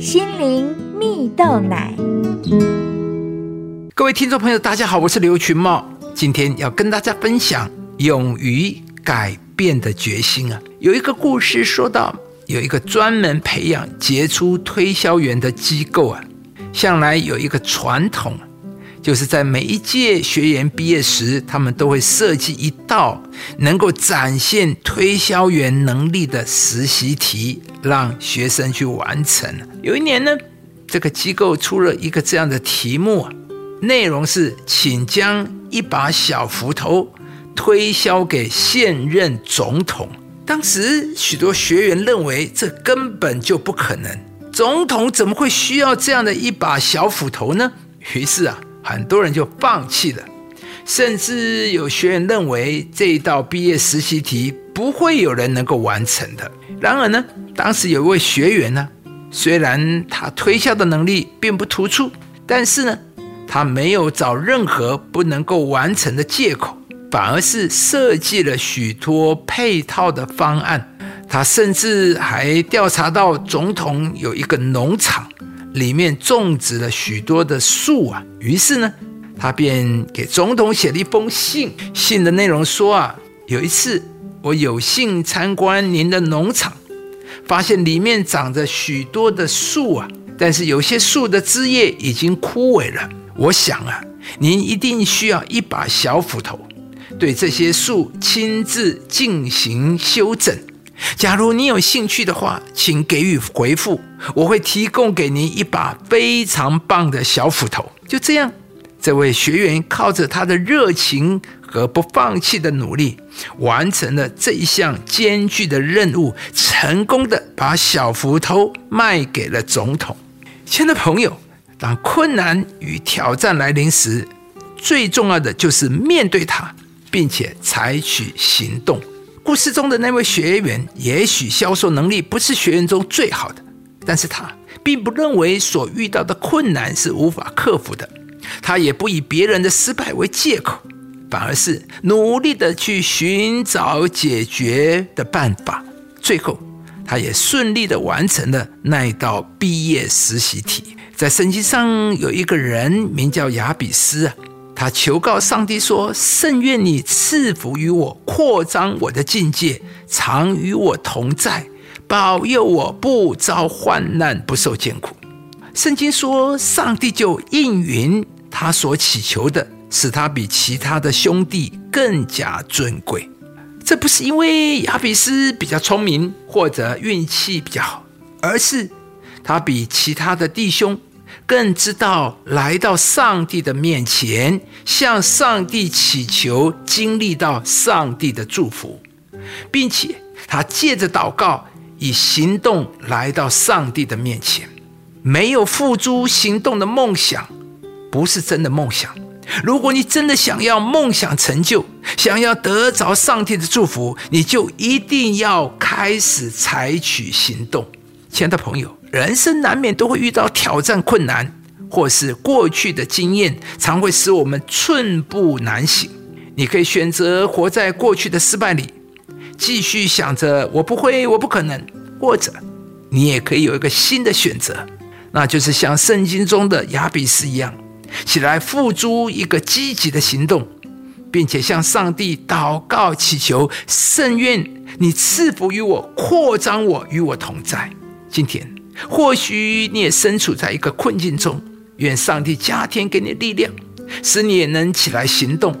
心灵蜜豆奶。各位听众朋友，大家好，我是刘群茂，今天要跟大家分享勇于改变的决心啊。有一个故事说到，有一个专门培养杰出推销员的机构啊，向来有一个传统。就是在每一届学员毕业时，他们都会设计一道能够展现推销员能力的实习题，让学生去完成。有一年呢，这个机构出了一个这样的题目，内容是请将一把小斧头推销给现任总统。当时许多学员认为这根本就不可能，总统怎么会需要这样的一把小斧头呢？于是啊。很多人就放弃了，甚至有学员认为这一道毕业实习题不会有人能够完成的。然而呢，当时有一位学员呢，虽然他推销的能力并不突出，但是呢，他没有找任何不能够完成的借口，反而是设计了许多配套的方案。他甚至还调查到总统有一个农场。里面种植了许多的树啊，于是呢，他便给总统写了一封信。信的内容说啊，有一次我有幸参观您的农场，发现里面长着许多的树啊，但是有些树的枝叶已经枯萎了。我想啊，您一定需要一把小斧头，对这些树亲自进行修整。假如你有兴趣的话，请给予回复，我会提供给您一把非常棒的小斧头。就这样，这位学员靠着他的热情和不放弃的努力，完成了这一项艰巨的任务，成功的把小斧头卖给了总统。亲爱的朋友，当困难与挑战来临时，最重要的就是面对它，并且采取行动。故事中的那位学员，也许销售能力不是学员中最好的，但是他并不认为所遇到的困难是无法克服的，他也不以别人的失败为借口，反而是努力的去寻找解决的办法。最后，他也顺利的完成了那一道毕业实习题。在圣经上有一个人名叫亚比斯。他求告上帝说：“甚愿你赐福于我，扩张我的境界，常与我同在，保佑我不遭患难，不受艰苦。”圣经说，上帝就应允他所祈求的，使他比其他的兄弟更加尊贵。这不是因为亚比斯比较聪明或者运气比较好，而是他比其他的弟兄。更知道来到上帝的面前，向上帝祈求，经历到上帝的祝福，并且他借着祷告，以行动来到上帝的面前。没有付诸行动的梦想，不是真的梦想。如果你真的想要梦想成就，想要得着上帝的祝福，你就一定要开始采取行动。亲爱的朋友。人生难免都会遇到挑战、困难，或是过去的经验常会使我们寸步难行。你可以选择活在过去的失败里，继续想着“我不会，我不可能”；或者你也可以有一个新的选择，那就是像圣经中的亚比斯一样，起来付诸一个积极的行动，并且向上帝祷告祈求：“圣愿你赐福于我，扩张我，与我同在。”今天。或许你也身处在一个困境中，愿上帝加添给你力量，使你也能起来行动。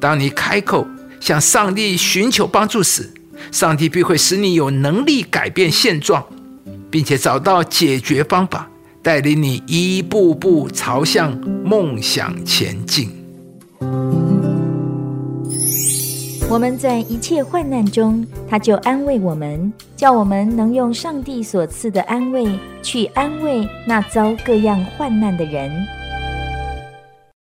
当你开口向上帝寻求帮助时，上帝必会使你有能力改变现状，并且找到解决方法，带领你一步步朝向梦想前进。我们在一切患难中，他就安慰我们，叫我们能用上帝所赐的安慰去安慰那遭各样患难的人。